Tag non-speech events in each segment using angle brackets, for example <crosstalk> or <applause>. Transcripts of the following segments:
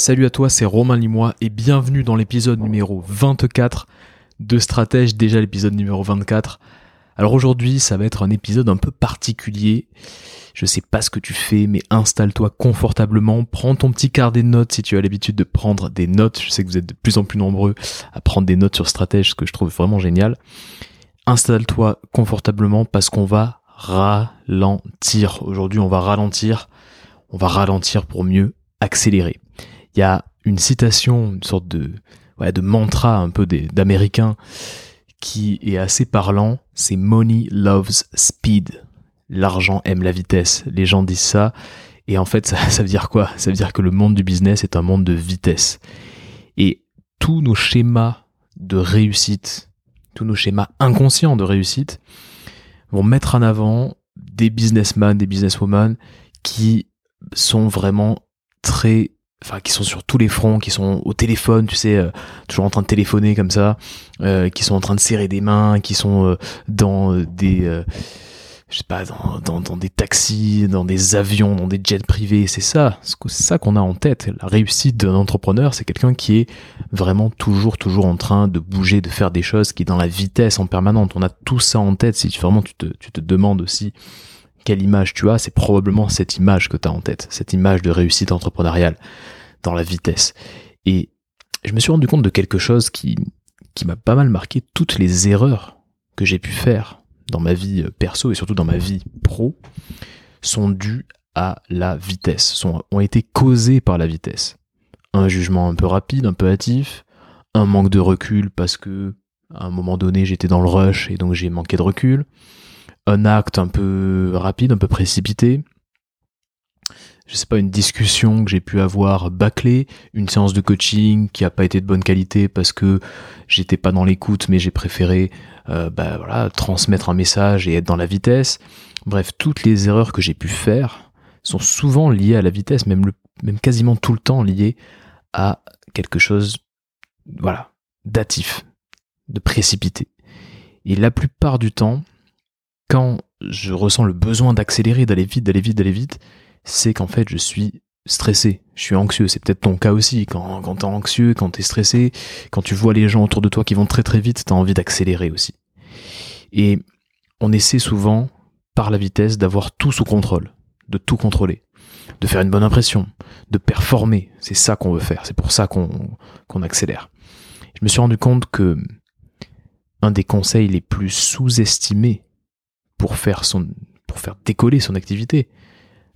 Salut à toi, c'est Romain Limois et bienvenue dans l'épisode numéro 24 de Stratège, déjà l'épisode numéro 24. Alors aujourd'hui, ça va être un épisode un peu particulier. Je sais pas ce que tu fais, mais installe-toi confortablement, prends ton petit carnet de notes si tu as l'habitude de prendre des notes. Je sais que vous êtes de plus en plus nombreux à prendre des notes sur Stratège, ce que je trouve vraiment génial. Installe-toi confortablement parce qu'on va ralentir. Aujourd'hui, on va ralentir. On va ralentir pour mieux accélérer il y a une citation, une sorte de, ouais, de mantra un peu d'américain qui est assez parlant, c'est Money loves speed. L'argent aime la vitesse. Les gens disent ça. Et en fait, ça, <laughs> ça veut dire quoi? Ça veut dire que le monde du business est un monde de vitesse. Et tous nos schémas de réussite, tous nos schémas inconscients de réussite vont mettre en avant des businessmen, des businesswomen qui sont vraiment très enfin qui sont sur tous les fronts, qui sont au téléphone, tu sais, euh, toujours en train de téléphoner comme ça, euh, qui sont en train de serrer des mains, qui sont euh, dans des, je sais pas, dans, dans, dans, des taxis, dans des avions, dans des jets privés. C'est ça, c'est ça qu'on a en tête. La réussite d'un entrepreneur, c'est quelqu'un qui est vraiment toujours, toujours en train de bouger, de faire des choses, qui est dans la vitesse en permanente. On a tout ça en tête. Si vraiment tu te, tu te demandes aussi quelle image tu as, c'est probablement cette image que tu as en tête, cette image de réussite entrepreneuriale dans la vitesse. Et je me suis rendu compte de quelque chose qui, qui m'a pas mal marqué, toutes les erreurs que j'ai pu faire dans ma vie perso et surtout dans ma vie pro sont dues à la vitesse, sont, ont été causées par la vitesse. Un jugement un peu rapide, un peu hâtif, un manque de recul parce que à un moment donné j'étais dans le rush et donc j'ai manqué de recul, un acte un peu rapide, un peu précipité, je sais pas, une discussion que j'ai pu avoir bâclée, une séance de coaching qui a pas été de bonne qualité parce que j'étais pas dans l'écoute, mais j'ai préféré, euh, bah, transmettre un message et être dans la vitesse. Bref, toutes les erreurs que j'ai pu faire sont souvent liées à la vitesse, même même quasiment tout le temps liées à quelque chose, voilà, d'atif, de précipité. Et la plupart du temps, quand je ressens le besoin d'accélérer, d'aller vite, d'aller vite, d'aller vite, c'est qu'en fait je suis stressé, je suis anxieux. C'est peut-être ton cas aussi. Quand, quand t'es anxieux, quand t'es stressé, quand tu vois les gens autour de toi qui vont très très vite, t'as envie d'accélérer aussi. Et on essaie souvent, par la vitesse, d'avoir tout sous contrôle, de tout contrôler, de faire une bonne impression, de performer. C'est ça qu'on veut faire. C'est pour ça qu'on qu'on accélère. Je me suis rendu compte que un des conseils les plus sous-estimés pour faire son, pour faire décoller son activité,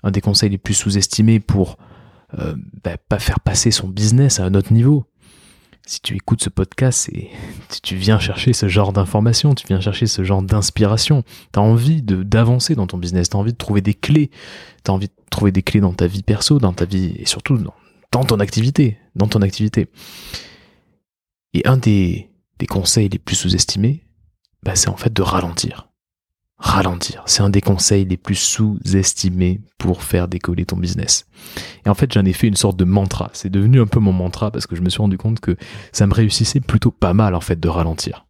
un des conseils les plus sous-estimés pour euh, bah, pas faire passer son business à un autre niveau. Si tu écoutes ce podcast, et <laughs> tu viens chercher ce genre d'informations, tu viens chercher ce genre d'inspiration, tu as envie d'avancer dans ton business, tu as envie de trouver des clés, tu as envie de trouver des clés dans ta vie perso, dans ta vie et surtout dans, ton activité, dans ton activité. Et un des, des conseils les plus sous-estimés, bah, c'est en fait de ralentir ralentir. C'est un des conseils les plus sous-estimés pour faire décoller ton business. Et en fait, j'en ai fait une sorte de mantra. C'est devenu un peu mon mantra parce que je me suis rendu compte que ça me réussissait plutôt pas mal en fait de ralentir.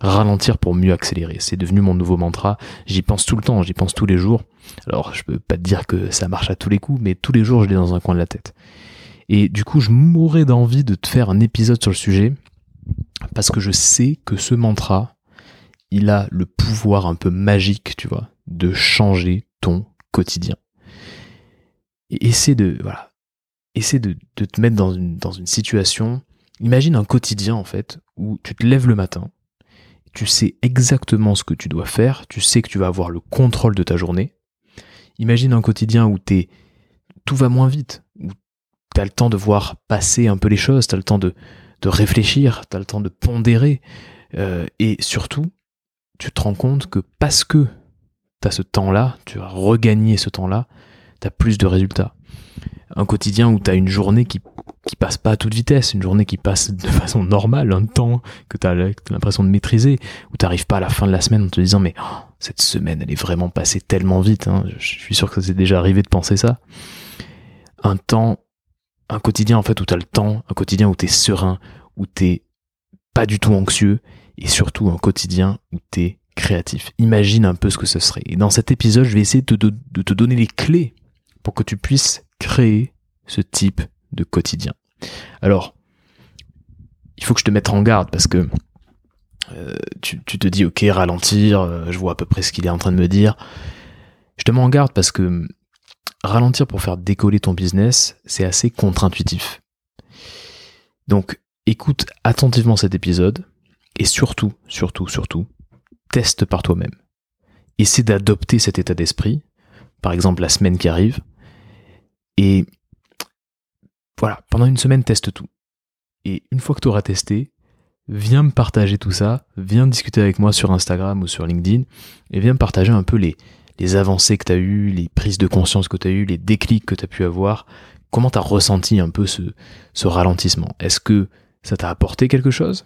Ralentir pour mieux accélérer. C'est devenu mon nouveau mantra. J'y pense tout le temps, j'y pense tous les jours. Alors, je peux pas te dire que ça marche à tous les coups, mais tous les jours, je l'ai dans un coin de la tête. Et du coup, je mourrais d'envie de te faire un épisode sur le sujet parce que je sais que ce mantra, il a le pouvoir un peu magique, tu vois, de changer ton quotidien. Et essaie de, voilà, essaie de, te mettre dans une, situation, imagine un quotidien en fait, où tu te lèves le matin, tu sais exactement ce que tu dois faire, tu sais que tu vas avoir le contrôle de ta journée. Imagine un quotidien où t'es, tout va moins vite, où tu as le temps de voir passer un peu les choses, tu as le temps de, de réfléchir, tu as le temps de pondérer, euh, et surtout, tu te rends compte que parce que tu as ce temps-là, tu as regagné ce temps-là, tu as plus de résultats. Un quotidien où tu as une journée qui, qui passe pas à toute vitesse, une journée qui passe de <laughs> façon normale, un temps que tu as l'impression de maîtriser, où tu n'arrives pas à la fin de la semaine en te disant mais oh, cette semaine elle est vraiment passée tellement vite, hein. je suis sûr que ça s'est déjà arrivé de penser ça. Un temps, un quotidien en fait où tu as le temps, un quotidien où tu es serein, où tu pas du tout anxieux et surtout un quotidien où tu es créatif. Imagine un peu ce que ce serait. Et dans cet épisode, je vais essayer de, te donner les clés pour que tu puisses créer ce type de quotidien. Alors, il faut que je te mette en garde parce que euh, tu, te dis ok ralentir, euh, je vois à peu près ce qu'il est en train de me dire. Je te mets en garde parce que ralentir pour faire décoller ton business, c'est assez contre-intuitif. Donc écoute attentivement cet épisode et surtout, surtout, surtout, teste par toi-même. Essaie d'adopter cet état d'esprit, par exemple la semaine qui arrive, et voilà, pendant une semaine, teste tout. Et une fois que tu auras testé, viens me partager tout ça, viens discuter avec moi sur Instagram ou sur LinkedIn, et viens me partager un peu les, avancées que tu as eues, les prises de conscience que tu as eues, les déclics que tu as pu avoir, comment tu as ressenti un peu ce ralentissement? Est-ce que ça t'a apporté quelque chose?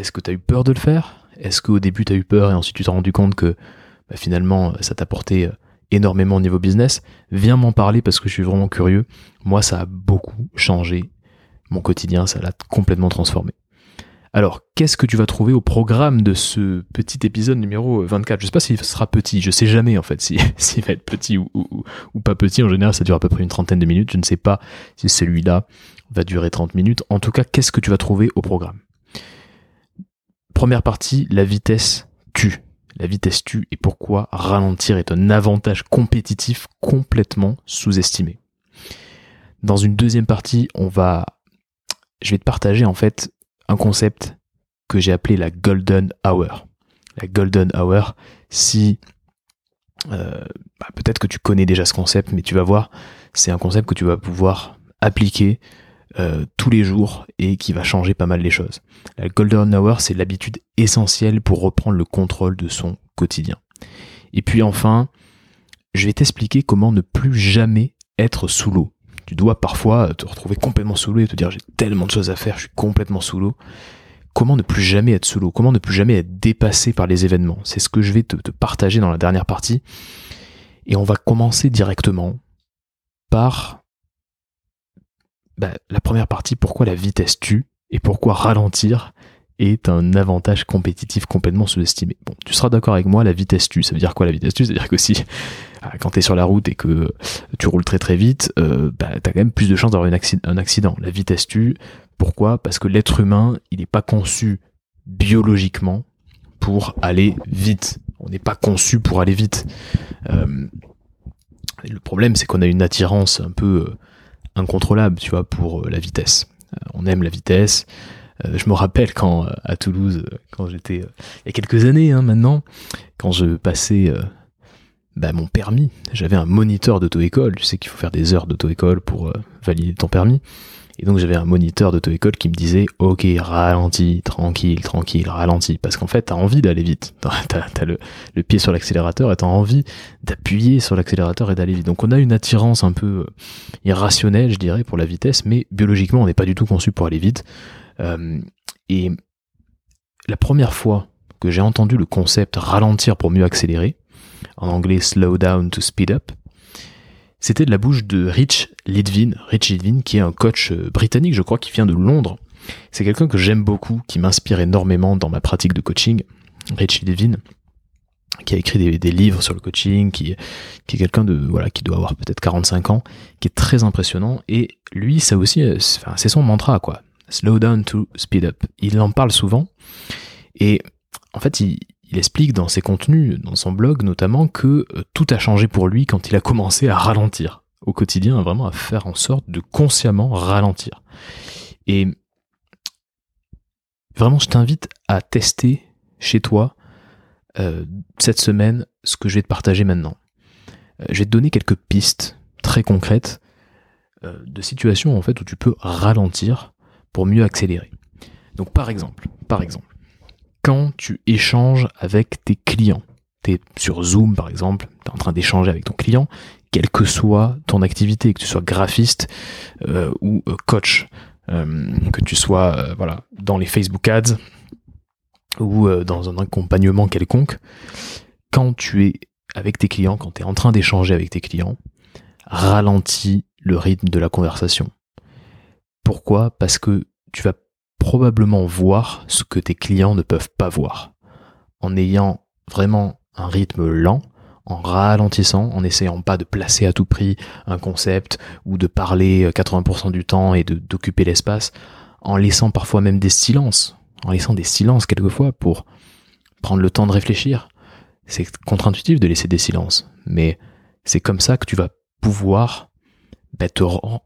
Est-ce que tu as eu peur de le faire? Est-ce qu'au début tu as eu peur et ensuite tu t'es rendu compte que bah, finalement ça t'a apporté euh, énormément au niveau business? Viens m'en parler parce que je suis vraiment curieux. Moi ça a beaucoup changé mon quotidien, ça l'a complètement transformé. Alors, qu'est-ce que tu vas trouver au programme de ce petit épisode numéro 24 Je sais pas s'il sera petit, je sais jamais en fait <laughs> s'il va être petit ou, pas petit. En général, ça dure à peu près une trentaine de minutes. Je ne sais pas si celui-là va durer 30 minutes. En tout cas, qu'est-ce que tu vas trouver au programme? Première partie, la vitesse tue. La vitesse tue et pourquoi ralentir est un avantage compétitif complètement sous-estimé. Dans une deuxième partie, on va, je vais te partager en fait un concept que j'ai appelé la Golden Hour. La Golden Hour, si euh, bah, peut-être que tu connais déjà ce concept, mais tu vas voir, c'est un concept que tu vas pouvoir appliquer euh, tous les jours et qui va changer pas mal les choses. La Golden Hour, c'est l'habitude essentielle pour reprendre le contrôle de son quotidien. Et puis enfin, je vais t'expliquer comment ne plus jamais être sous l'eau tu dois parfois te retrouver complètement sous l'eau et te dire j'ai tellement de choses à faire, je suis complètement sous l'eau. Comment ne plus jamais être sous l'eau? Comment ne plus jamais être dépassé par les événements? C'est ce que je vais te, partager dans la dernière partie. Et on va commencer directement par bah, la première partie, pourquoi la vitesse tue et pourquoi ralentir est un avantage compétitif complètement sous-estimé. Bon, tu seras d'accord avec moi, la vitesse tue. Ça veut dire quoi la vitesse tue? C'est-à-dire que si euh, <laughs> quand tu es sur la route et que tu roules très très vite, euh, bah, tu as quand même plus de chances d'avoir un accident. La vitesse tue. Pourquoi? Parce que l'être humain, il n'est pas conçu biologiquement pour aller vite. On n'est pas conçu pour aller vite. Euh, le problème, c'est qu'on a une attirance un peu euh, incontrôlable, tu vois, pour la vitesse. on aime la vitesse. Euh, je me rappelle quand euh, à Toulouse, euh, quand j'étais il y a quelques années hein, maintenant, quand je passais bah, mon permis, j'avais un moniteur d'auto-école. Tu sais qu'il faut faire des heures d'auto-école pour valider ton permis. Et donc j'avais un moniteur d'auto-école qui me disait Ok, ralentis, tranquille, tranquille, ralentis. Parce qu'en fait, t'as envie d'aller vite. <laughs> T'as as le, pied sur l'accélérateur et t'as envie d'appuyer sur l'accélérateur et d'aller vite. Donc on a une attirance un peu irrationnelle, je dirais, pour la vitesse, mais biologiquement, on n'est pas du tout conçu pour aller vite. Euh, et la première fois que j'ai entendu le concept ralentir pour mieux accélérer, en anglais slow down to speed up, c'était de la bouche de Rich Lidvin, Rich Lidvin qui est un coach euh, britannique, je crois, qui vient de Londres. C'est quelqu'un que j'aime beaucoup, qui m'inspire énormément dans ma pratique de coaching. Rich Lidvin, qui a écrit des, livres sur le coaching, qui, qui est quelqu'un de voilà qui doit avoir peut-être 45 ans, qui est très impressionnant. Et lui, ça aussi, euh, c'est son mantra quoi. Slow down to speed up. Il en parle souvent et en fait il, explique dans ses contenus, dans son blog notamment, que euh, tout a changé pour lui quand il a commencé à ralentir au quotidien, vraiment à faire en sorte de consciemment ralentir. Et vraiment, je t'invite à tester chez toi euh, cette semaine ce que je vais te partager maintenant. Euh, je vais te donner quelques pistes très concrètes de situations en fait où tu peux ralentir pour mieux accélérer. Donc par exemple, par exemple, quand tu échanges avec tes clients, tu es sur Zoom par exemple, tu es en train d'échanger avec ton client, quelle que soit ton activité, que tu sois graphiste euh, ou euh, coach, euh, que tu sois voilà dans les Facebook Ads ou dans un accompagnement quelconque, quand tu es avec tes clients, quand tu es en train d'échanger avec tes clients, ralentis le rythme de la conversation. Pourquoi? Parce que tu vas probablement voir ce que tes clients ne peuvent pas voir. En ayant vraiment un rythme lent, en ralentissant, en essayant pas de placer à tout prix un concept ou de parler 80% du temps et d'occuper l'espace, en laissant parfois même des silences, en laissant des silences quelquefois pour prendre le temps de réfléchir. C'est contre-intuitif de laisser des silences, mais c'est comme ça que tu vas pouvoir bah, te,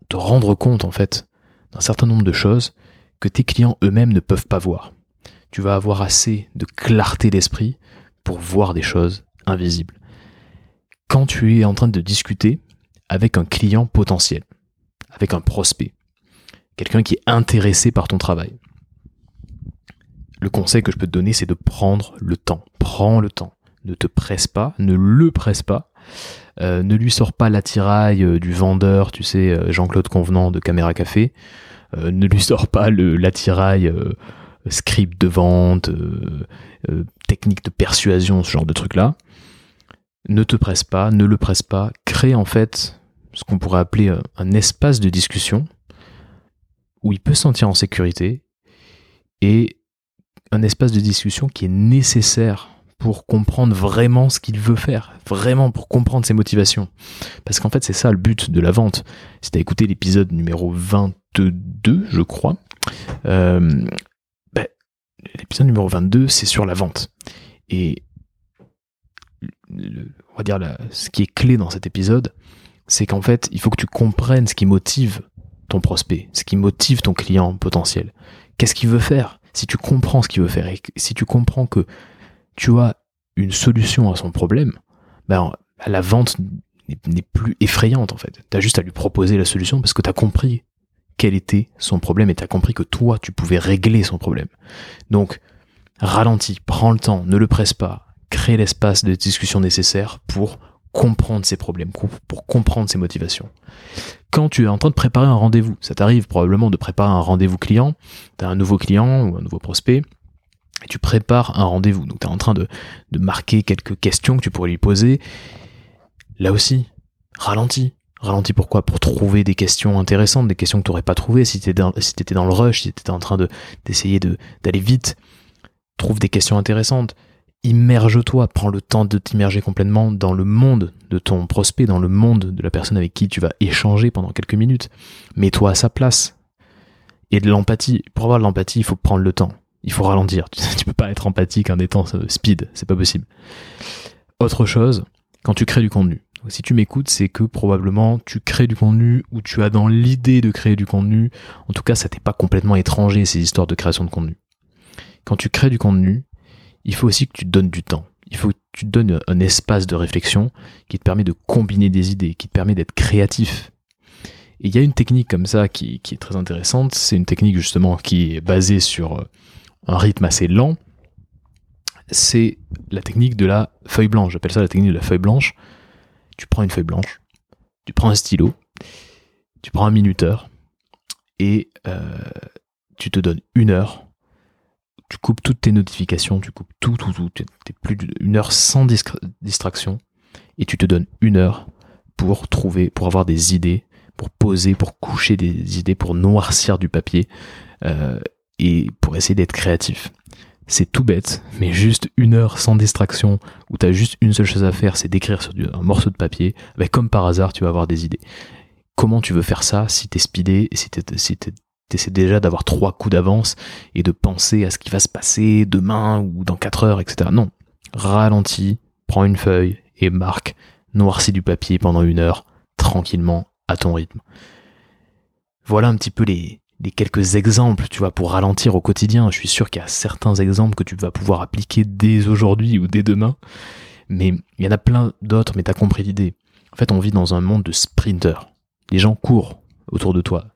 te rendre compte en fait d'un certain nombre de choses que tes clients eux-mêmes ne peuvent pas voir. Tu vas avoir assez de clarté d'esprit pour voir des choses invisibles. Quand tu es en train de discuter avec un client potentiel, avec un prospect, quelqu'un qui est intéressé par ton travail, le conseil que je peux te donner, c'est de prendre le temps. Prends le temps. Ne te presse pas, ne le presse pas. Euh, ne lui sors pas l'attirail euh, du vendeur, tu sais, euh, Jean-Claude Convenant de Caméra Café. ne lui sors pas l'attirail script de vente, technique de persuasion, ce genre de truc-là. Ne te presse pas, ne le presse pas. Crée en fait ce qu'on pourrait appeler un espace de discussion où il peut se sentir en sécurité et un espace de discussion qui est nécessaire pour comprendre vraiment ce qu'il veut faire, vraiment pour comprendre ses motivations. Parce qu'en fait, c'est ça le but de la vente. Si tu as écouté l'épisode numéro 22, je crois, euh, ben, l'épisode numéro 22, c'est sur la vente. Et on va dire ce qui est clé dans cet épisode, c'est qu'en fait, il faut que tu comprennes ce qui motive ton prospect, ce qui motive ton client potentiel. Qu'est-ce qu'il veut faire? Si tu comprends ce qu'il veut faire et si tu comprends que tu as une solution à son problème, ben, la vente n'est plus effrayante en fait. Tu as juste à lui proposer la solution parce que tu as compris quel était son problème et tu as compris que toi, tu pouvais régler son problème. Donc, ralentis, prends le temps, ne le presse pas, crée l'espace de discussion nécessaire pour comprendre ses problèmes, pour comprendre ses motivations. Quand tu es en train de préparer un rendez-vous, ça t'arrive probablement de préparer un rendez-vous client, tu as un nouveau client ou un nouveau prospect, tu prépares un rendez-vous. Donc tu es en train de, marquer quelques questions que tu pourrais lui poser. Là aussi, ralentis. Ralentis pourquoi? Pour trouver des questions intéressantes, des questions que tu n'aurais pas trouvées si tu étais, dans le rush, si tu étais en train d'essayer d'aller vite. Trouve des questions intéressantes immerge-toi, prends le temps de t'immerger complètement dans le monde de ton prospect, dans le monde de la personne avec qui tu vas échanger pendant quelques minutes. Mets-toi à sa place. Et de l'empathie. Pour avoir de l'empathie, il faut prendre le temps. Il faut ralentir. <laughs> Tu peux pas être empathique en étant speed. C'est pas possible. Autre chose, quand tu crées du contenu. Si tu m'écoutes, c'est que probablement tu crées du contenu ou tu as dans l'idée de créer du contenu. En tout cas, ça t'est pas complètement étranger ces histoires de création de contenu. Quand tu crées du contenu, il faut aussi que tu te donnes du temps. Il faut que tu te donnes un espace de réflexion qui te permet de combiner des idées, qui te permet d'être créatif. Et il y a une technique comme ça qui, est très intéressante. C'est une technique justement qui est basée sur euh, un rythme assez lent. C'est la technique de la feuille blanche. J'appelle ça la technique de la feuille blanche. Tu prends une feuille blanche, tu prends un stylo, tu prends un minuteur et euh, tu te donnes une heure tu coupes toutes tes notifications, tu coupes tout, tout, tout. T'es plus d'une heure sans distraction et tu te donnes une heure pour trouver, pour avoir des idées, pour poser, pour coucher des idées, pour noircir du papier euh, et pour essayer d'être créatif. C'est tout bête, mais juste une heure sans distraction où tu as juste une seule chose à faire, c'est d'écrire sur un morceau de papier. Avec comme par hasard, tu vas avoir des idées. Comment tu veux faire ça si t'es speedé et si t'es t'essaies déjà d'avoir trois coups d'avance et de penser à ce qui va se passer demain ou dans quatre heures, etc. Non. Ralentis, prends une feuille et marque, noircis du papier pendant une heure, tranquillement, à ton rythme. Voilà un petit peu les, les quelques exemples, tu vois, pour ralentir au quotidien. Je suis sûr qu'il y a certains exemples que tu vas pouvoir appliquer dès aujourd'hui ou dès demain. Mais il y en a plein d'autres, mais t'as compris l'idée. En fait, on vit dans un monde de sprinters. Les gens courent autour de toi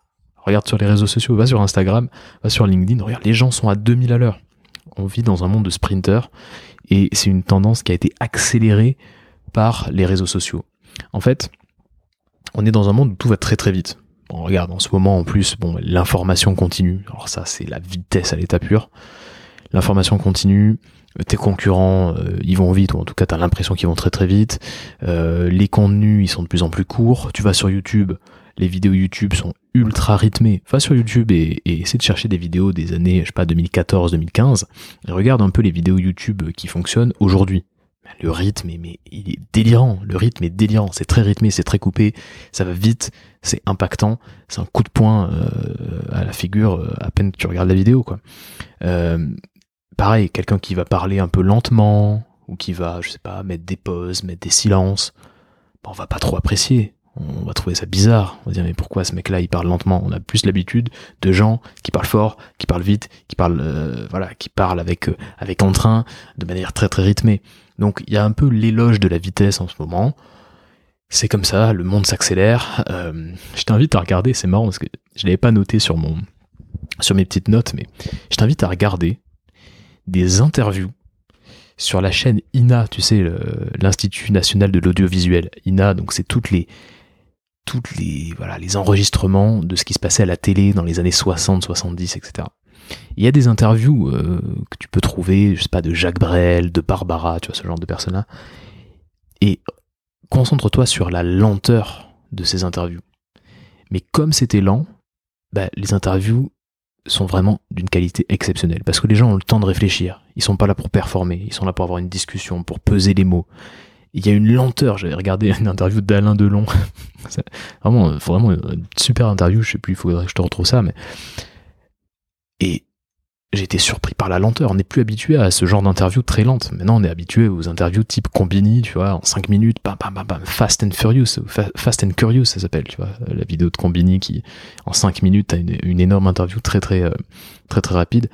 regarde sur les réseaux sociaux, va sur Instagram, va sur LinkedIn, regarde, les gens sont à 2000 à l'heure. On vit dans un monde de sprinters et c'est une tendance qui a été accélérée par les réseaux sociaux. En fait, on est dans un monde où tout va très très vite. Bon, regarde, en ce moment en plus, bon, l'information continue. Alors ça, c'est la vitesse à l'état pur. L'information continue, tes concurrents, euh, ils vont vite, ou en tout cas, tu as l'impression qu'ils vont très très vite. Euh, les contenus, ils sont de plus en plus courts. Tu vas sur YouTube, les vidéos YouTube sont ultra rythmées. Va sur YouTube et, et essaie de chercher des vidéos des années, je sais pas, 2014, 2015, et regarde un peu les vidéos YouTube qui fonctionnent aujourd'hui. Le rythme, est, mais il est délirant. Le rythme est délirant. C'est très rythmé, c'est très coupé, ça va vite, c'est impactant. C'est un coup de poing euh, à la figure euh, à peine que tu regardes la vidéo, quoi. Euh, pareil, quelqu'un qui va parler un peu lentement ou qui va, je sais pas, mettre des pauses, mettre des silences, on va pas trop apprécier on va trouver ça bizarre. On va dire mais pourquoi ce mec-là il parle lentement? On a plus l'habitude de gens qui parlent fort, qui parlent vite, qui parlent voilà, qui parlent avec avec entrain, de manière très très rythmée. Donc il y a un peu l'éloge de la vitesse en ce moment. C'est comme ça, le monde s'accélère. Euh, je t'invite à regarder, c'est marrant parce que je l'avais pas noté sur mon sur mes petites notes, mais je t'invite à regarder des interviews sur la chaîne INA, tu sais, l'Institut national de l'audiovisuel. INA, donc c'est toutes les toutes les, voilà, les enregistrements de ce qui se passait à la télé dans les années 60, 70, etc. Il y a des interviews euh, que tu peux trouver, je sais pas, de Jacques Brel, de Barbara, tu vois, ce genre de personnes-là. Et concentre-toi sur la lenteur de ces interviews. Mais comme c'était lent, bah, les interviews sont vraiment d'une qualité exceptionnelle. Parce que les gens ont le temps de réfléchir. Ils sont pas là pour performer. Ils sont là pour avoir une discussion, pour peser les mots il y a une lenteur. J'avais regardé <laughs> une interview d'Alain Delon. <laughs> vraiment, vraiment une super interview. Je sais plus, il faudrait que je te retrouve ça, mais et j'ai été surpris par la lenteur. On n'est plus habitué à ce genre d'interview très lente. Maintenant, on est habitué aux interviews type Combini, tu vois, en 5 minutes, bam, bam, bam, Fast and Furious, Fast and Curious, ça s'appelle, tu vois, la vidéo de Combini qui, en 5 minutes, a une, une, énorme interview très, très, euh, très, très rapide.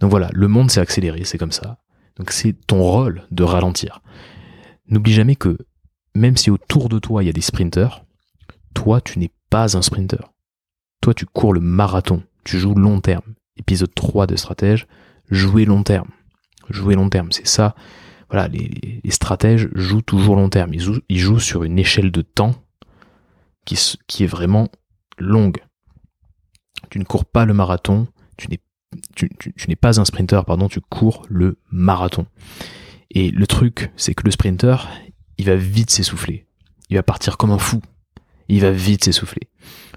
Donc voilà, le monde s'est accéléré, c'est comme ça. Donc c'est ton rôle de ralentir. N'oublie jamais que même si autour de toi il y a des sprinters, toi tu n'es pas un sprinter. Toi tu cours le marathon, tu joues long terme. Épisode 3 de stratège, jouer long terme. Jouer long terme, c'est ça. Voilà, les, stratèges jouent toujours long terme. Ils jouent, sur une échelle de temps qui, est vraiment longue. Tu ne cours pas le marathon, tu n'es tu, tu n'es pas un sprinter, pardon, tu cours le marathon. Et le truc, c'est que le sprinter, il va vite s'essouffler. Il va partir comme un fou. Il va vite s'essouffler.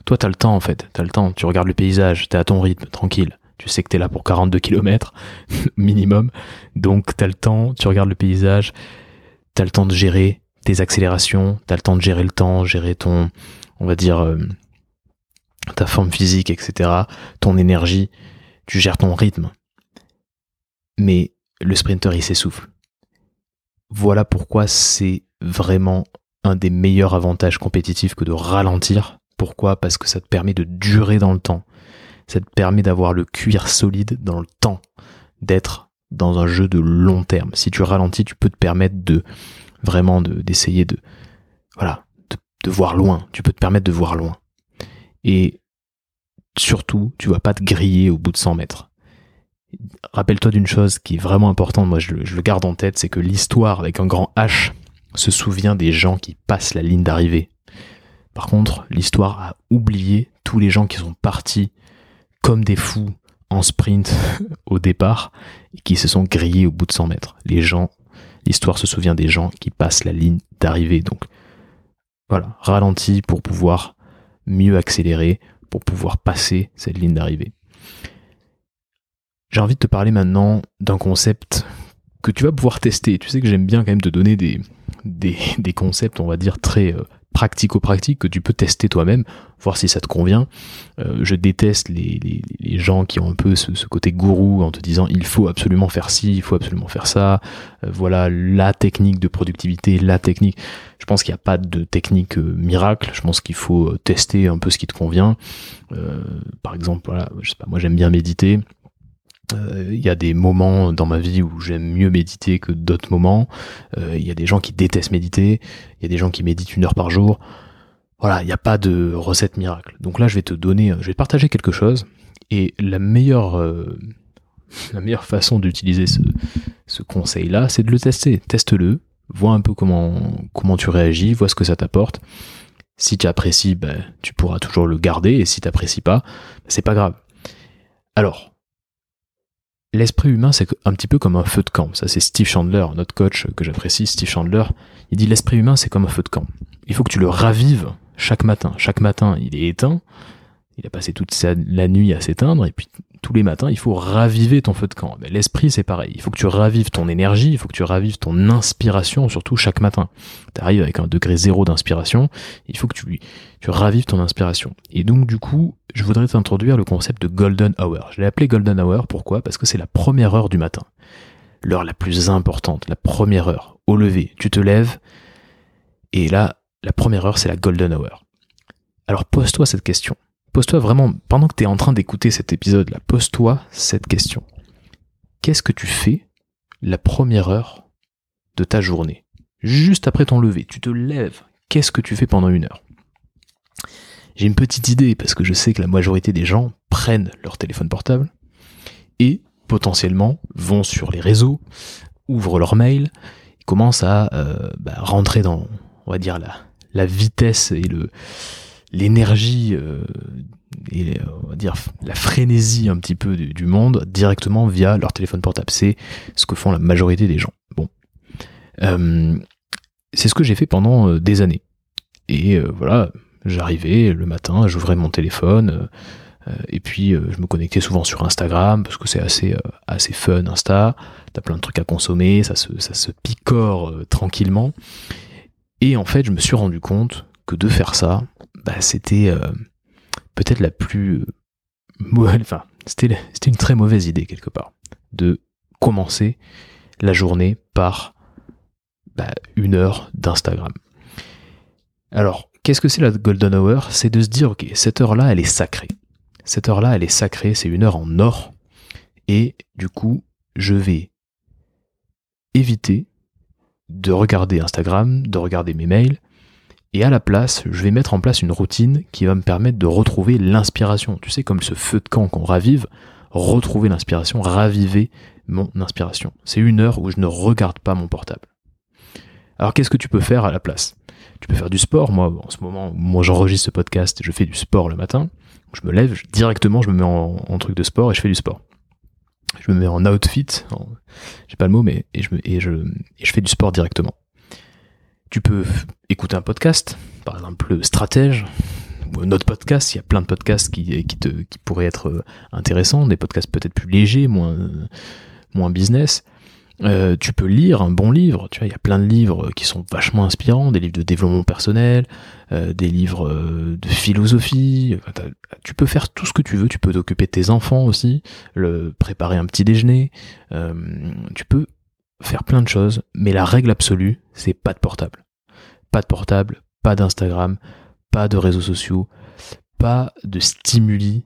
Toi, t'as le temps, en fait. T'as le temps. Tu regardes le paysage, t'es à ton rythme, tranquille. Tu sais que t'es là pour 42 km, <laughs> minimum. Donc, t'as le temps, tu regardes le paysage, t'as le temps de gérer tes accélérations, t'as le temps de gérer le temps, gérer ton, on va dire, euh, ta forme physique, etc., ton énergie, tu gères ton rythme. Mais le sprinter, il s'essouffle. Voilà pourquoi c'est vraiment un des meilleurs avantages compétitifs que de ralentir. Pourquoi? Parce que ça te permet de durer dans le temps. Ça te permet d'avoir le cuir solide dans le temps, d'être dans un jeu de long terme. Si tu ralentis, tu peux te permettre de vraiment d'essayer de, voilà, de, voir loin. Tu peux te permettre de voir loin. Et surtout, tu vas pas te griller au bout de 100 mètres rappelle-toi d'une chose qui est vraiment importante, moi je le, garde en tête, c'est que l'histoire avec un grand H se souvient des gens qui passent la ligne d'arrivée. Par contre, l'histoire a oublié tous les gens qui sont partis comme des fous en sprint <laughs> au départ et qui se sont grillés au bout de 100 mètres. Les gens, l'histoire se souvient des gens qui passent la ligne d'arrivée. Donc voilà, ralenti pour pouvoir mieux accélérer, pour pouvoir passer cette ligne d'arrivée. J'ai envie de te parler maintenant d'un concept que tu vas pouvoir tester. Tu sais que j'aime bien quand même te donner des, des, concepts, on va dire, très euh, pratico-pratiques que tu peux tester toi-même, voir si ça te convient. Euh, je déteste les, les, gens qui ont un peu ce, côté gourou en te disant il faut absolument faire ci, il faut absolument faire ça. Euh, voilà la technique de productivité, la technique. Je pense qu'il n'y a pas de technique miracle. Je pense qu'il faut tester un peu ce qui te convient. par exemple, voilà, je sais pas, moi j'aime bien méditer euh, il y a des moments dans ma vie où j'aime mieux méditer que d'autres moments. Euh, il y a des gens qui détestent méditer. Il y a des gens qui méditent une heure par jour. Voilà, il n'y a pas de recette miracle. Donc là, je vais te donner, je vais te partager quelque chose. Et la meilleure, euh, la meilleure façon d'utiliser ce, conseil-là, c'est de le tester. Teste-le, vois un peu comment, comment tu réagis, vois ce que ça t'apporte. Si tu apprécies, ben, tu pourras toujours le garder. Et si tu n'apprécies pas, ben, c'est pas grave. Alors, l'esprit humain, c'est un petit peu comme un feu de camp. Ça, c'est Steve Chandler, notre coach que j'apprécie, Steve Chandler. Il dit l'esprit humain, c'est comme un feu de camp. Il faut que tu le ravives chaque matin. Chaque matin, il est éteint. Il a passé toute la nuit à s'éteindre et puis tous les matins, il faut raviver ton feu de camp. L'esprit, c'est pareil. Il faut que tu ravives ton énergie, il faut que tu ravives ton inspiration, surtout chaque matin. Tu arrives avec un degré zéro d'inspiration, il faut que tu, tu ravives ton inspiration. Et donc, du coup, je voudrais t'introduire le concept de Golden Hour. Je l'ai appelé Golden Hour, pourquoi? Parce que c'est la première heure du matin. L'heure la plus importante, la première heure. Au lever, tu te lèves, et là, la première heure, c'est la Golden Hour. Alors pose-toi cette question pose-toi vraiment, pendant que tu es en train d'écouter cet épisode-là, pose-toi cette question. Qu'est-ce que tu fais la première heure de ta journée? Juste après ton lever, tu te lèves. Qu'est-ce que tu fais pendant une heure? J'ai une petite idée parce que je sais que la majorité des gens prennent leur téléphone portable et potentiellement vont sur les réseaux, ouvrent leur mail, commencent à euh, bah, rentrer dans, on va dire, la, la vitesse et le, l'énergie euh, et on va dire la frénésie un petit peu du, monde directement via leur téléphone portable. C'est ce que font la majorité des gens. Bon, euh, c'est ce que j'ai fait pendant euh, des années. Et voilà, j'arrivais le matin, j'ouvrais mon téléphone. et puis je me connectais souvent sur Instagram parce que c'est assez assez fun Insta. T'as plein de trucs à consommer, ça se ça se picore tranquillement. Et en fait, je me suis rendu compte que de faire ça, bah, c'était euh, peut-être la plus mauvaise, enfin, c'était, c'était une très mauvaise idée quelque part, de commencer la journée par bah, une heure d'Instagram. Alors, qu'est-ce que c'est la golden hour? C'est de se dire, ok, cette heure-là, elle est sacrée. Cette heure-là, elle est sacrée, c'est une heure en or. Et du coup, je vais éviter de regarder Instagram, de regarder mes mails, et à la place, je vais mettre en place une routine qui va me permettre de retrouver l'inspiration. Tu sais, comme ce feu de camp qu'on ravive, retrouver l'inspiration, raviver mon inspiration. C'est une heure où je ne regarde pas mon portable. Alors qu'est-ce que tu peux faire à la place? Tu peux faire du sport. Moi, en ce moment, moi j'enregistre ce podcast, je fais du sport le matin. Je me lève, directement je me mets en, truc de sport et je fais du sport. Je me mets en outfit, j'ai pas le mot, mais et et et je fais du sport directement. Tu peux écouter un podcast, par exemple Stratège, ou un autre podcast, il y a plein de podcasts qui, qui, te, qui pourraient être euh, intéressants, des podcasts peut-être plus légers, moins, moins business. Euh, tu peux lire un bon livre, tu vois, il y a plein de livres qui sont vachement inspirants, des livres de développement personnel, euh, des livres de philosophie, tu peux faire tout ce que tu veux, tu peux t'occuper de tes enfants aussi, le, préparer un petit déjeuner, tu peux faire plein de choses, mais la règle absolue, c'est pas de portable. Pas de portable, pas d'Instagram, pas de réseaux sociaux, pas de stimuli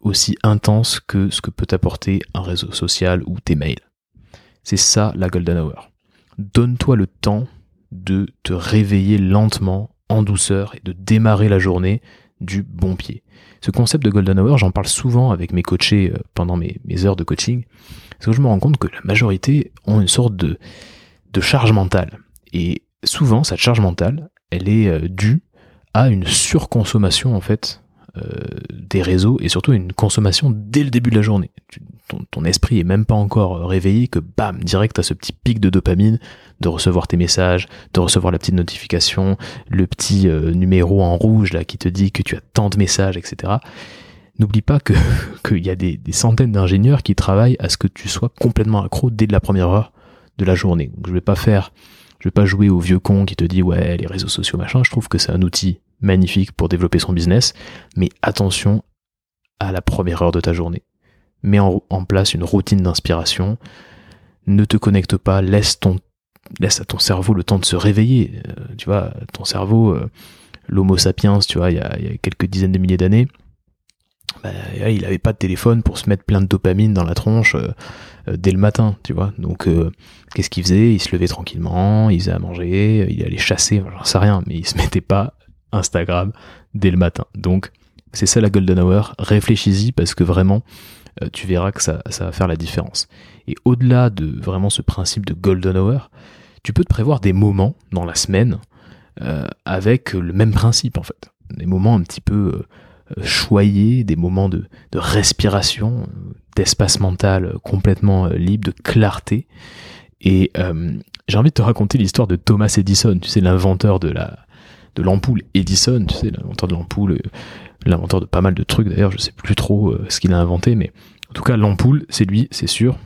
aussi intenses que ce que peut apporter un réseau social ou tes mails. C'est ça la golden hour. Donne-toi le temps de te réveiller lentement, en douceur, et de démarrer la journée du bon pied. Ce concept de golden hour, j'en parle souvent avec mes coachés euh, pendant mes, heures de coaching. Parce que je me rends compte que la majorité ont une sorte de, de charge mentale. Et souvent, cette charge mentale, elle est euh, due à une surconsommation, en fait, euh, des réseaux et surtout une consommation dès le début de la journée. Ton, esprit est même pas encore réveillé que bam, direct à ce petit pic de dopamine de recevoir tes messages, de recevoir la petite notification, le petit euh, numéro en rouge là qui te dit que tu as tant de messages, etc n'oublie pas que <laughs> qu'il y a des, centaines d'ingénieurs qui travaillent à ce que tu sois complètement accro dès la première heure de la journée. Donc je vais pas faire, je vais pas jouer au vieux con qui te dit ouais les réseaux sociaux machin. Je trouve que c'est un outil magnifique pour développer son business, mais attention à la première heure de ta journée. Mets en, place une routine d'inspiration. Ne te connecte pas, laisse à ton cerveau le temps de se réveiller. Euh, tu vois, ton cerveau, euh, l'Homo sapiens, tu vois, il y a quelques dizaines de milliers d'années, bah, il avait pas de téléphone pour se mettre plein de dopamine dans la tronche euh, euh, dès le matin, tu vois. Donc, qu'est-ce qu'il faisait? Il se levait tranquillement, il faisait à manger, il allait chasser, j'en sais rien, mais il se <laughs> mettait pas Instagram dès le matin. Donc, c'est ça la golden hour. Réfléchis-y parce que vraiment, tu verras que ça, ça va faire la différence. Et au-delà de vraiment ce principe de golden hour, tu peux te prévoir des moments dans la semaine avec le même principe en fait. Des moments un petit peu choyer, des moments de, respiration, d'espace mental complètement euh, libre, de clarté. Et euh, j'ai envie de te raconter l'histoire de Thomas Edison, tu sais, l'inventeur de la, de l'ampoule Edison, tu sais, l'inventeur de l'ampoule, l'inventeur de pas mal de trucs d'ailleurs, je sais plus trop ce qu'il a inventé, mais en tout cas l'ampoule, c'est lui, c'est sûr.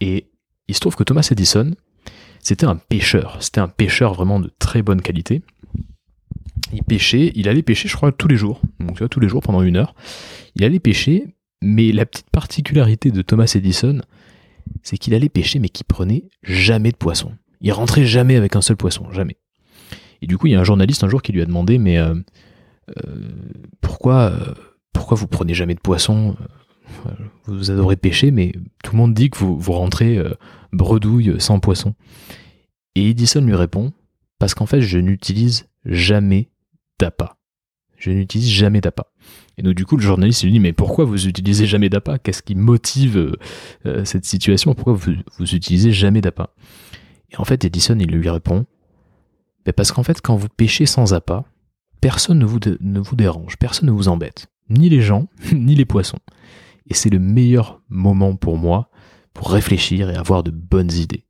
Et il se trouve que Thomas Edison, c'était un pêcheur, c'était un pêcheur vraiment de très bonne qualité. Il pêchait, il allait pêcher, je crois, tous les jours. Donc, tu vois, tous les jours pendant une heure. Il allait pêcher, mais la petite particularité de Thomas Edison, c'est qu'il allait pêcher, mais qu'il prenait jamais de poisson. Il rentrait jamais avec un seul poisson, jamais. Et du coup, il y a un journaliste un jour qui lui a demandé, mais euh, euh, pourquoi, euh, pourquoi vous prenez jamais de poisson Vous adorez pêcher, mais tout le monde dit que vous, rentrez bredouille sans poisson. Et Edison lui répond, parce qu'en fait, je n'utilise jamais d'appât. Je n'utilise jamais d'appât. Et donc du coup, le journaliste lui dit, mais pourquoi vous utilisez jamais d'appât? Qu'est-ce qui motive cette situation? Pourquoi vous, vous utilisez jamais d'appât? Et en fait, Edison, il lui répond, parce qu'en fait, quand vous pêchez sans appât, personne ne vous, ne vous dérange, personne ne vous embête. Ni les gens, <laughs> ni les poissons. Et c'est le meilleur moment pour moi pour réfléchir et avoir de bonnes idées.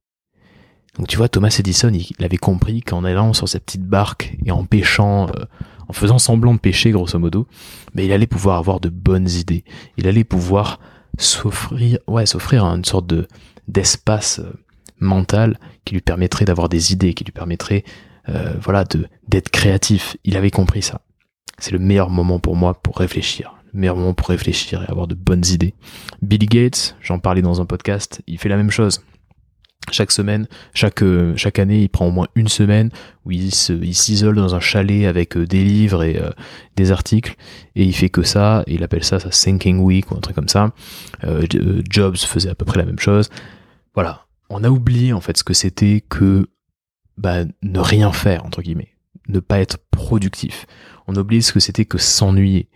Donc tu vois, Thomas Edison, il avait compris qu'en allant sur sa petite barque et en pêchant, euh, en faisant semblant de pêcher grosso modo, mais il allait pouvoir avoir de bonnes idées. Il allait pouvoir s'offrir, ouais, s'offrir une sorte de d'espace euh, mental qui lui permettrait d'avoir des idées, qui lui permettrait, euh, voilà, de d'être créatif. Il avait compris ça. C'est le meilleur moment pour moi pour réfléchir. Le meilleur moment pour réfléchir et avoir de bonnes idées. Bill Gates, j'en parlais dans un podcast, il fait la même chose chaque semaine, chaque euh, chaque année, il prend au moins une semaine où il s'isole dans un chalet avec euh, des livres et des articles et il fait que ça. Il appelle ça sa thinking week ou un truc comme ça. Jobs faisait à peu près la même chose. Voilà, on a oublié en fait ce que c'était que bah, ne rien faire entre guillemets, ne pas être productif. On a oublié ce que c'était que s'ennuyer.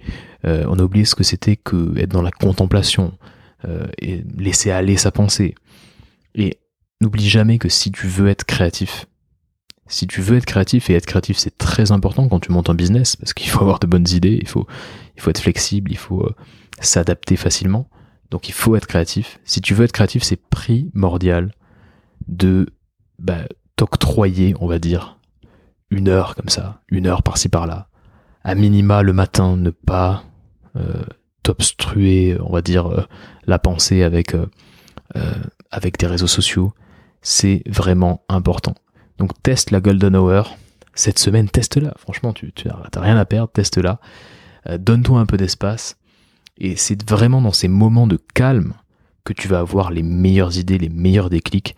on a oublié ce que c'était que être dans la contemplation et laisser aller sa pensée. Et N'oublie jamais que si tu veux être créatif, si tu veux être créatif, et être créatif c'est très important quand tu montes un business, parce qu'il faut avoir de bonnes idées, il faut, il faut être flexible, il faut euh, s'adapter facilement. Donc il faut être créatif. Si tu veux être créatif, c'est primordial de bah, t'octroyer, on va dire, une heure comme ça, une heure par-ci par-là. À minima le matin, ne pas euh, t'obstruer, on va dire, euh, la pensée avec, avec tes réseaux sociaux c'est vraiment important. Donc teste la Golden Hour. Cette semaine, teste-la. Franchement, tu n'as rien à perdre, teste-la. Euh, donne-toi un peu d'espace. Et c'est vraiment dans ces moments de calme que tu vas avoir les meilleures idées, les meilleurs déclics.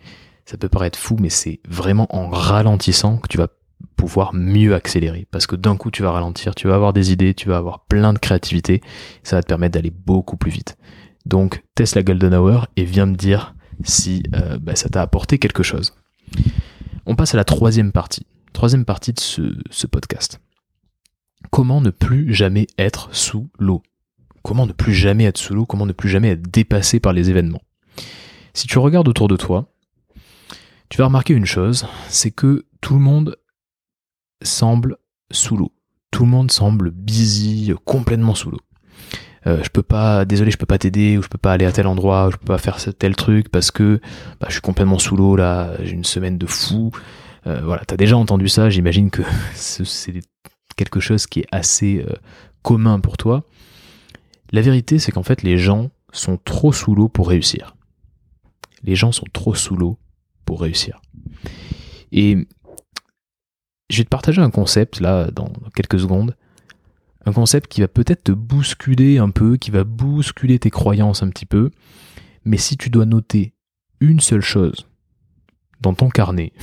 Ça peut paraître fou, mais c'est vraiment en ralentissant que tu vas pouvoir mieux accélérer. Parce que d'un coup, tu vas ralentir, tu vas avoir des idées, tu vas avoir plein de créativité. Ça va te permettre d'aller beaucoup plus vite. Donc, teste la Golden Hour et viens me dire si euh, bah, ça t'a apporté quelque chose. On passe à la troisième partie, troisième partie de ce, podcast. Comment ne plus jamais être sous l'eau? Comment ne plus jamais être sous l'eau? Comment ne plus jamais être dépassé par les événements? Si tu regardes autour de toi, tu vas remarquer une chose, c'est que tout le monde semble sous l'eau. Tout le monde semble busy, complètement sous l'eau. Euh, je peux pas, désolé, je peux pas t'aider, ou je peux pas aller à tel endroit, ou je peux pas faire tel truc parce que bah, je suis complètement sous l'eau là, j'ai une semaine de fou. Euh, voilà, t'as déjà entendu ça, j'imagine que <laughs> c'est quelque chose qui est assez euh, commun pour toi. La vérité, c'est qu'en fait, les gens sont trop sous l'eau pour réussir. Les gens sont trop sous l'eau pour réussir. Et je vais te partager un concept là dans quelques secondes un concept qui va peut-être te bousculer un peu, qui va bousculer tes croyances un petit peu. Mais si tu dois noter une seule chose dans ton carnet,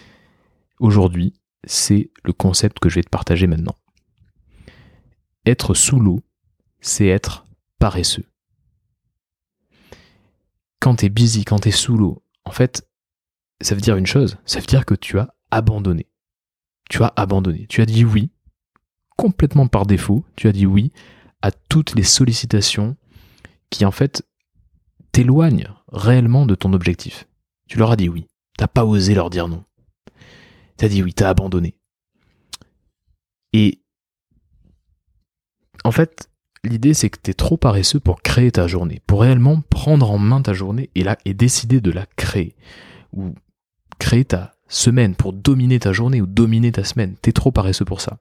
<laughs> aujourd'hui, c'est le concept que je vais te partager maintenant. Être sous l'eau, c'est être paresseux. Quand tu es busy, quand tu es sous l'eau, en fait, ça veut dire une chose, ça veut dire que tu as abandonné. Tu as abandonné. Tu as dit oui complètement par défaut, tu as dit oui à toutes les sollicitations qui en fait t'éloignent réellement de ton objectif. Tu leur as dit oui. T'as pas osé leur dire non. T'as dit oui, t'as abandonné. Et en fait, l'idée c'est que t'es trop paresseux pour créer ta journée, pour réellement prendre en main ta journée et, là, et décider de la créer. Ou créer ta semaine, pour dominer ta journée ou dominer ta semaine. T'es trop paresseux pour ça.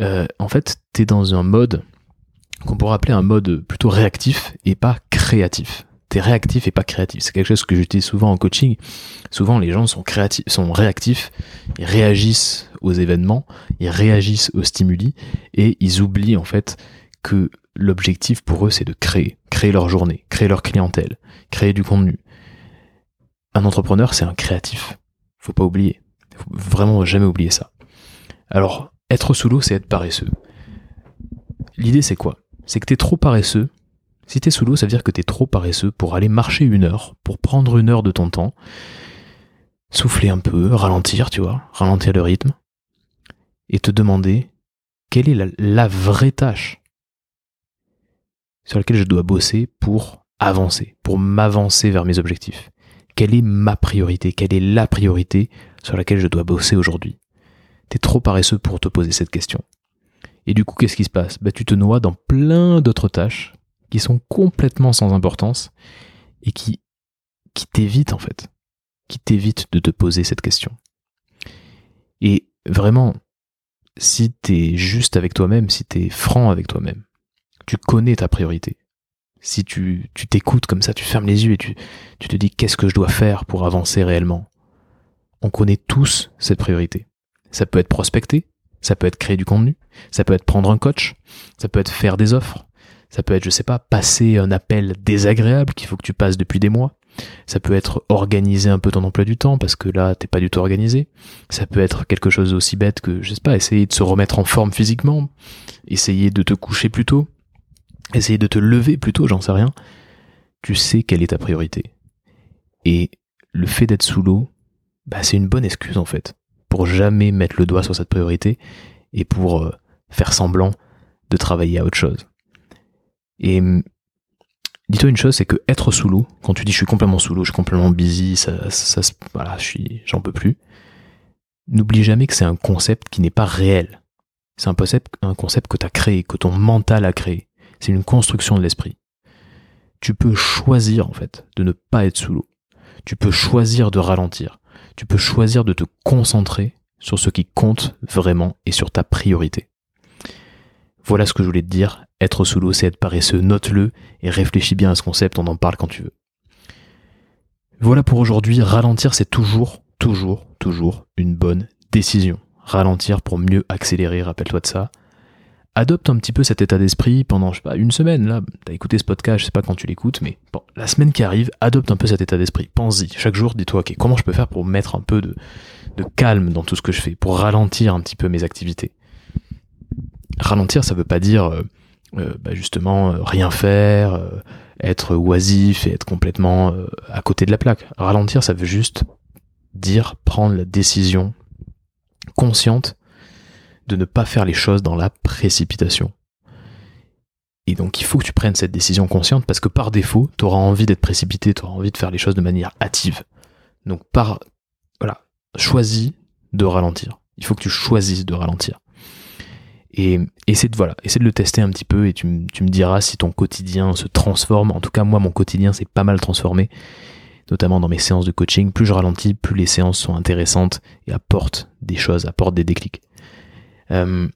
Euh, en fait, t'es dans un mode qu'on pourrait appeler un mode plutôt réactif et pas créatif. T'es réactif et pas créatif. C'est quelque chose que j'utilise souvent en coaching. Souvent, les gens sont créatifs, sont réactifs, ils réagissent aux événements, ils réagissent aux stimuli et ils oublient en fait que l'objectif pour eux, c'est de créer, créer leur journée, créer leur clientèle, créer du contenu. Un entrepreneur, c'est un créatif. Faut pas oublier. Faut vraiment jamais oublier ça. Alors, être sous l'eau, c'est être paresseux. L'idée, c'est quoi? C'est que t'es trop paresseux. Si t'es sous l'eau, ça veut dire que t'es trop paresseux pour aller marcher une heure, pour prendre une heure de ton temps, souffler un peu, ralentir, tu vois, ralentir le rythme, et te demander quelle est la, la vraie tâche sur laquelle je dois bosser pour avancer, pour m'avancer vers mes objectifs. Quelle est ma priorité Quelle est la priorité sur laquelle je dois bosser aujourd'hui? T'es trop paresseux pour te poser cette question. Et du coup, qu'est-ce qui se passe? Bah, Tu te noies dans plein d'autres tâches qui sont complètement sans importance et qui, qui t'évitent en fait, qui t'évitent de te poser cette question. Et vraiment, si t'es juste avec toi-même, si t'es franc avec toi-même, tu connais ta priorité. Si tu tu t'écoutes comme ça, tu fermes les yeux et tu, tu te dis qu'est-ce que je dois faire pour avancer réellement? On connaît tous cette priorité. Ça peut être prospecter, ça peut être créer du contenu, ça peut être prendre un coach, ça peut être faire des offres, ça peut être, je sais pas, passer un appel désagréable qu'il faut que tu passes depuis des mois. Ça peut être organiser un peu ton emploi du temps parce que là, t'es pas du tout organisé. Ça peut être quelque chose aussi bête que, je sais pas, essayer de se remettre en forme physiquement, essayer de te coucher plus tôt, essayer de te lever plutôt, j'en sais rien, tu sais quelle est ta priorité. Et le fait d'être sous l'eau, bah, c'est une bonne excuse en fait, pour jamais mettre le doigt sur cette priorité et pour euh, faire semblant de travailler à autre chose. Et hum, dis-toi une chose, c'est que être sous l'eau, quand tu dis je suis complètement sous l'eau, je suis complètement busy, ça, voilà, j'en peux plus. N'oublie jamais que c'est un concept qui n'est pas réel. C'est un concept, un concept que tu as créé, que ton mental a créé. C'est une construction de l'esprit. Tu peux choisir en fait de ne pas être sous l'eau. Tu peux choisir de ralentir. Tu peux choisir de te concentrer sur ce qui compte vraiment et sur ta priorité. Voilà ce que je voulais te dire. Être sous l'eau, c'est être paresseux. Note-le et réfléchis bien à ce concept. On en parle quand tu veux. Voilà pour aujourd'hui. Ralentir, c'est toujours, toujours, toujours une bonne décision. Ralentir pour mieux accélérer, rappelle-toi de ça adopte un petit peu cet état d'esprit pendant, je sais pas, une semaine, là, t'as écouté ce podcast, je sais pas quand tu l'écoutes, mais la semaine qui arrive, adopte un peu cet état d'esprit. Pense-y. Chaque jour, dis-toi, ok, comment je peux faire pour mettre un peu de, de calme dans tout ce que je fais, pour ralentir un petit peu mes activités? Ralentir, ça veut pas dire, euh, euh, bah justement, euh, rien faire, être oisif et être complètement à côté de la plaque. Ralentir, ça veut juste dire prendre la décision consciente de ne pas faire les choses dans la précipitation. Et donc il faut que tu prennes cette décision consciente parce que par défaut, tu auras envie d'être précipité, tu auras envie de faire les choses de manière hâtive. Donc par voilà, choisis de ralentir. Il faut que tu choisisses de ralentir. Et essaie de voilà, essaie de le tester un petit peu et tu, me diras si ton quotidien se transforme. En tout cas, moi mon quotidien s'est pas mal transformé, notamment dans mes séances de coaching. Plus je ralentis, plus les séances sont intéressantes et apportent des choses, apportent des déclics. Euh,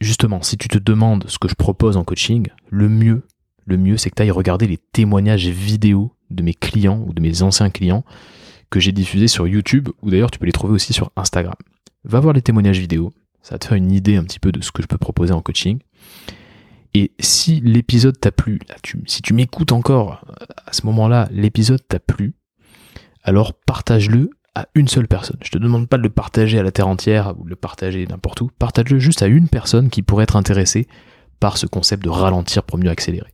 justement, si tu te demandes ce que je propose en coaching, le mieux, le mieux, c'est que tu ailles regarder les témoignages vidéo de mes clients ou de mes anciens clients que j'ai diffusés sur YouTube, ou d'ailleurs tu peux les trouver aussi sur Instagram. Va voir les témoignages vidéo, ça te faire une idée un petit peu de ce que je peux proposer en coaching. Et si l'épisode t'a plu, si tu m'écoutes encore à ce moment-là, l'épisode t'a plu, alors partage-le une seule personne. Je te demande pas de le partager à la terre entière ou de le partager n'importe où. Partage-le juste à une personne qui pourrait être intéressée par ce concept de ralentir pour mieux accélérer.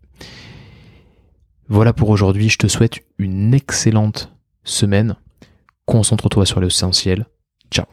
Voilà pour aujourd'hui. Je te souhaite une excellente semaine. Concentre-toi sur l'essentiel. Ciao.